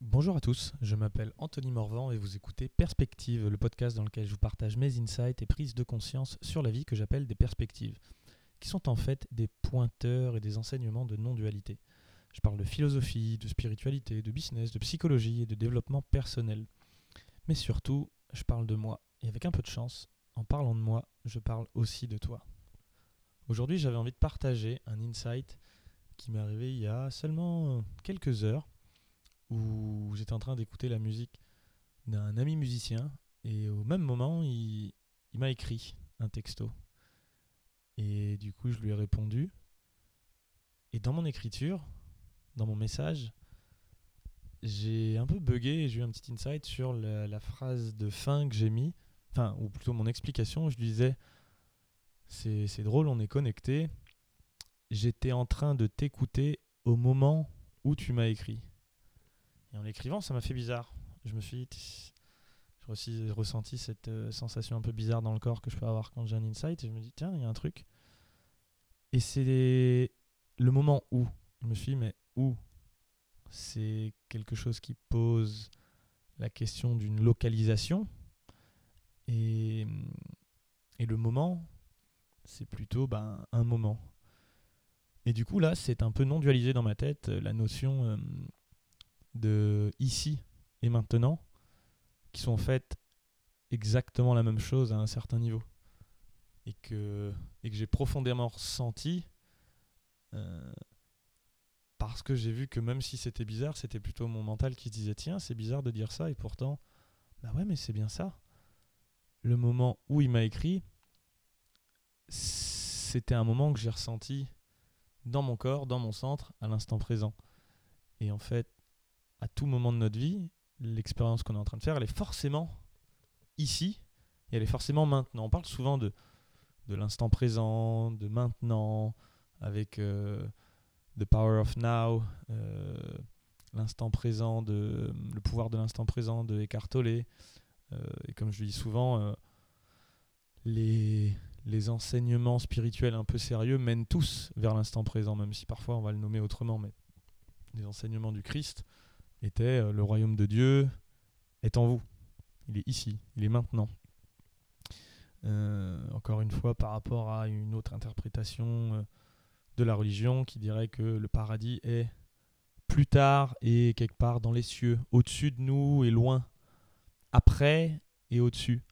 Bonjour à tous, je m'appelle Anthony Morvan et vous écoutez Perspective, le podcast dans lequel je vous partage mes insights et prises de conscience sur la vie que j'appelle des perspectives, qui sont en fait des pointeurs et des enseignements de non-dualité. Je parle de philosophie, de spiritualité, de business, de psychologie et de développement personnel. Mais surtout, je parle de moi. Et avec un peu de chance, en parlant de moi, je parle aussi de toi. Aujourd'hui, j'avais envie de partager un insight qui m'est arrivé il y a seulement quelques heures où j'étais en train d'écouter la musique d'un ami musicien et au même moment, il, m'a écrit un texto. Et du coup, je lui ai répondu. Et dans mon écriture, dans mon message, j'ai un peu bugué et j'ai eu un petit insight sur la, phrase de fin que j'ai mis, enfin, ou plutôt mon explication. Je lui disais C'est drôle, on est connecté. J'étais en train de t'écouter au moment où tu m'as écrit. Et en l'écrivant, ça m'a fait bizarre. Je me suis dit, aussi ressenti cette euh, sensation un peu bizarre dans le corps que je peux avoir quand j'ai un insight. Et je me dis, tiens, il y a un truc. Et c'est le moment où. Je me suis dit, mais où? C'est quelque chose qui pose la question d'une localisation. Et, et le moment, c'est plutôt ben, un moment. Et du coup, là, c'est un peu non dualisé dans ma tête, la notion euh, de ici et maintenant, qui sont en fait exactement la même chose à un certain niveau. Et que, et que j'ai profondément ressenti euh, parce que j'ai vu que même si c'était bizarre, c'était plutôt mon mental qui se disait tiens, c'est bizarre de dire ça, et pourtant, bah ouais, mais c'est bien ça. Le moment où il m'a écrit, c'était un moment que j'ai ressenti dans mon corps, dans mon centre, à l'instant présent. Et en fait, à tout moment de notre vie, l'expérience qu'on est en train de faire, elle est forcément ici et elle est forcément maintenant. On parle souvent de, de l'instant présent, de maintenant, avec euh, The Power of Now, euh, l'instant présent, le pouvoir de l'instant présent de Eckhart Tolle. Euh, et comme je le dis souvent, les, les enseignements spirituels un peu sérieux mènent tous vers l'instant présent, même si parfois on va le nommer autrement, mais les enseignements du Christ était euh, le royaume de Dieu est en vous. Il est ici, il est maintenant. Euh, encore une fois, par rapport à une autre interprétation euh, de la religion qui dirait que le paradis est plus tard et quelque part dans les cieux, au-dessus de nous et loin, après et au-dessus.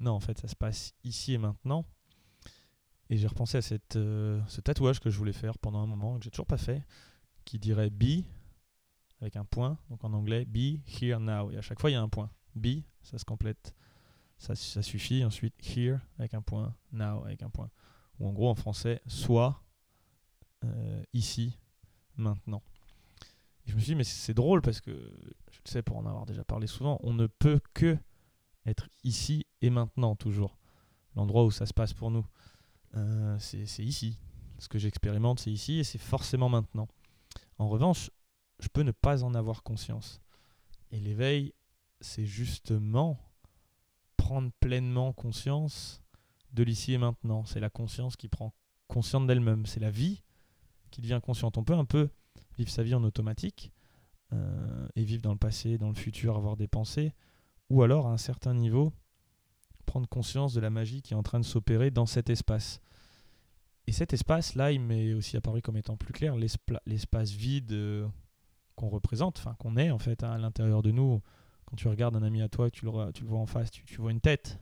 Non, en fait, ça se passe ici et maintenant. Et j'ai repensé à cette, ce tatouage que je voulais faire pendant un moment, que j'ai toujours pas fait, qui dirait Be avec un point, donc en anglais, be here now. Et à chaque fois, il y a un point. Be, ça se complète. Ça, suffit. Ensuite, here avec un point, now avec un point. Ou en gros, en français, soit euh, ici, maintenant. Je me suis dit, mais c'est drôle parce que, je le sais pour en avoir déjà parlé souvent, on ne peut que être ici et maintenant, toujours. L'endroit où ça se passe pour nous, euh, c'est ici. Ce que j'expérimente, c'est ici et c'est forcément maintenant. En revanche, je peux ne pas en avoir conscience. Et l'éveil, c'est justement prendre pleinement conscience de l'ici et maintenant. C'est la conscience qui prend conscience d'elle-même. C'est la vie qui devient consciente. On peut un peu vivre sa vie en automatique euh, et vivre dans le passé, dans le futur, avoir des pensées, ou alors à un certain niveau prendre conscience de la magie qui est en train de s'opérer dans cet espace. Et cet espace-là, il m'est aussi apparu comme étant plus clair, l'espace vide euh, qu'on représente, enfin qu'on est en fait hein, à l'intérieur de nous. Quand tu regardes un ami à toi, tu le, vois en face, tu, vois une tête.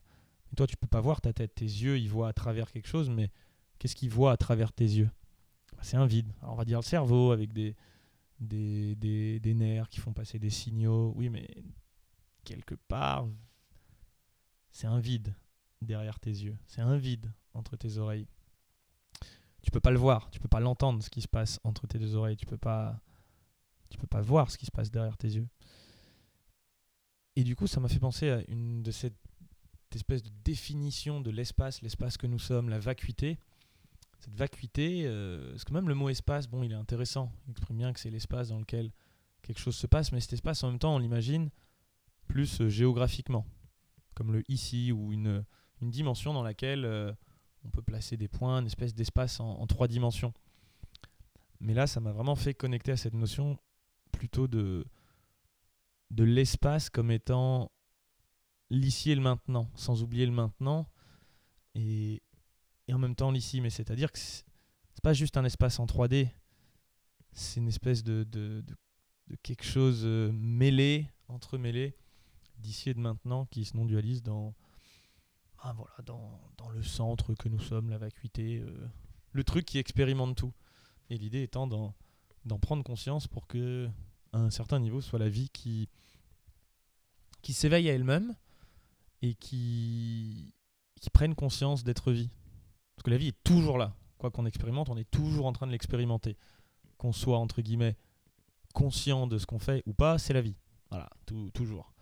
Toi, tu peux pas voir ta tête. Tes yeux, ils voient à travers quelque chose, mais qu'est-ce qu'ils voient à travers tes yeux? Bah, C'est un vide. Alors, on va dire le cerveau avec des, des nerfs qui font passer des signaux. Oui, mais quelque part, c'est un vide derrière tes yeux. C'est un vide entre tes oreilles. Tu peux pas le voir, tu peux pas l'entendre ce qui se passe entre tes deux oreilles, tu peux pas tu peux pas voir ce qui se passe derrière tes yeux. Et du coup, ça m'a fait penser à une de cette espèce de définition de l'espace, l'espace que nous sommes, la vacuité. Cette vacuité, euh, parce que même le mot espace, bon, il est intéressant. Il exprime bien que c'est l'espace dans lequel quelque chose se passe, mais cet espace, en même temps, on l'imagine plus euh, géographiquement, comme le ici, ou une, une dimension dans laquelle euh, on peut placer des points, une espèce d'espace en, en, trois dimensions. Mais là, ça m'a vraiment fait connecter à cette notion plutôt de, de l'espace comme étant l'ici et le maintenant, sans oublier le maintenant, et, et en même temps l'ici. Mais c'est-à-dire que c'est pas juste un espace en 3D, c'est une espèce de, de, de, quelque chose euh, mêlé, entremêlé, d'ici et de maintenant, qui se non-dualise dans, ah, voilà, dans, dans, le centre que nous sommes, la vacuité, euh, le truc qui expérimente tout. Et l'idée étant d'en prendre conscience pour que, un certain niveau, soit la vie qui, qui s'éveille à elle-même et qui, qui prenne conscience d'être vie. Parce que la vie est toujours là. Quoi qu'on expérimente, on est toujours en train de l'expérimenter. Qu'on soit, entre guillemets, conscient de ce qu'on fait ou pas, c'est la vie. Voilà, toujours.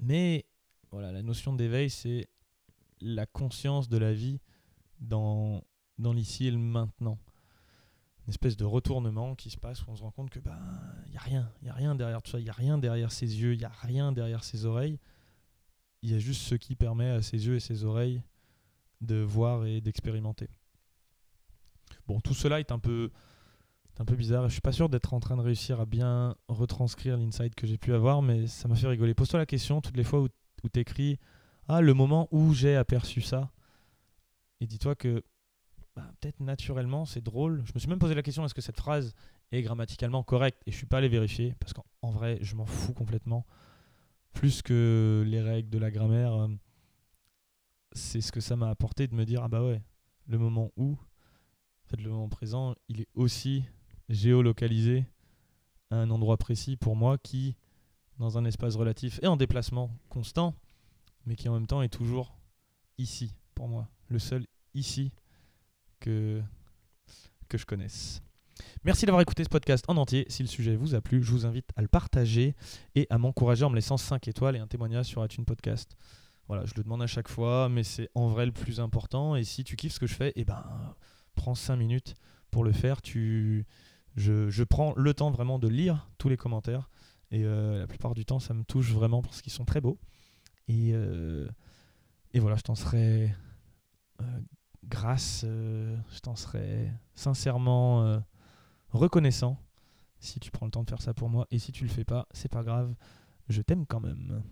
Mais voilà, la notion d'éveil, c'est la conscience de la vie dans, dans l'ici et le maintenant. Une espèce de retournement qui se passe où on se rend compte que ben y a rien, y a rien derrière tout ça, il y a rien derrière ses yeux, il y a rien derrière ses oreilles il y a juste ce qui permet à ses yeux et ses oreilles de voir et d'expérimenter. Bon, tout cela est un peu, un peu bizarre. Je suis pas sûr d'être en train de réussir à bien retranscrire l'insight que j'ai pu avoir, mais ça m'a fait rigoler. Pose-toi la question toutes les fois où, où tu écris Ah, le moment où j'ai aperçu ça. Et dis-toi que naturellement, c'est drôle. Je me suis même posé la question est-ce que cette phrase est grammaticalement correcte? Et je suis pas allé vérifier parce qu'en vrai, je m'en fous complètement. Plus que les règles de la grammaire, euh, c'est ce que ça m'a apporté de me dire ah bah ouais, le moment où, en fait le moment présent, il est aussi géolocalisé à un endroit précis pour moi qui, dans un espace relatif et en déplacement constant, mais qui en même temps est toujours ici pour moi, le seul ici que, je connaisse. Merci d'avoir écouté ce podcast en entier. Si le sujet vous a plu, je vous invite à le partager et à m'encourager en me laissant 5 étoiles et un témoignage sur iTunes Podcast. Voilà, je le demande à chaque fois, mais c'est en vrai le plus important. Et si tu kiffes ce que je fais, eh ben, prends 5 minutes pour le faire. Tu... Je, je, prends le temps vraiment de lire tous les commentaires. Et euh, la plupart du temps, ça me touche vraiment parce qu'ils sont très beaux. Et, euh, et voilà, je t'en serais euh, grâce, je t'en serais sincèrement reconnaissant si tu prends le temps de faire ça pour moi. Et si tu le fais pas, c'est pas grave, je t'aime quand même.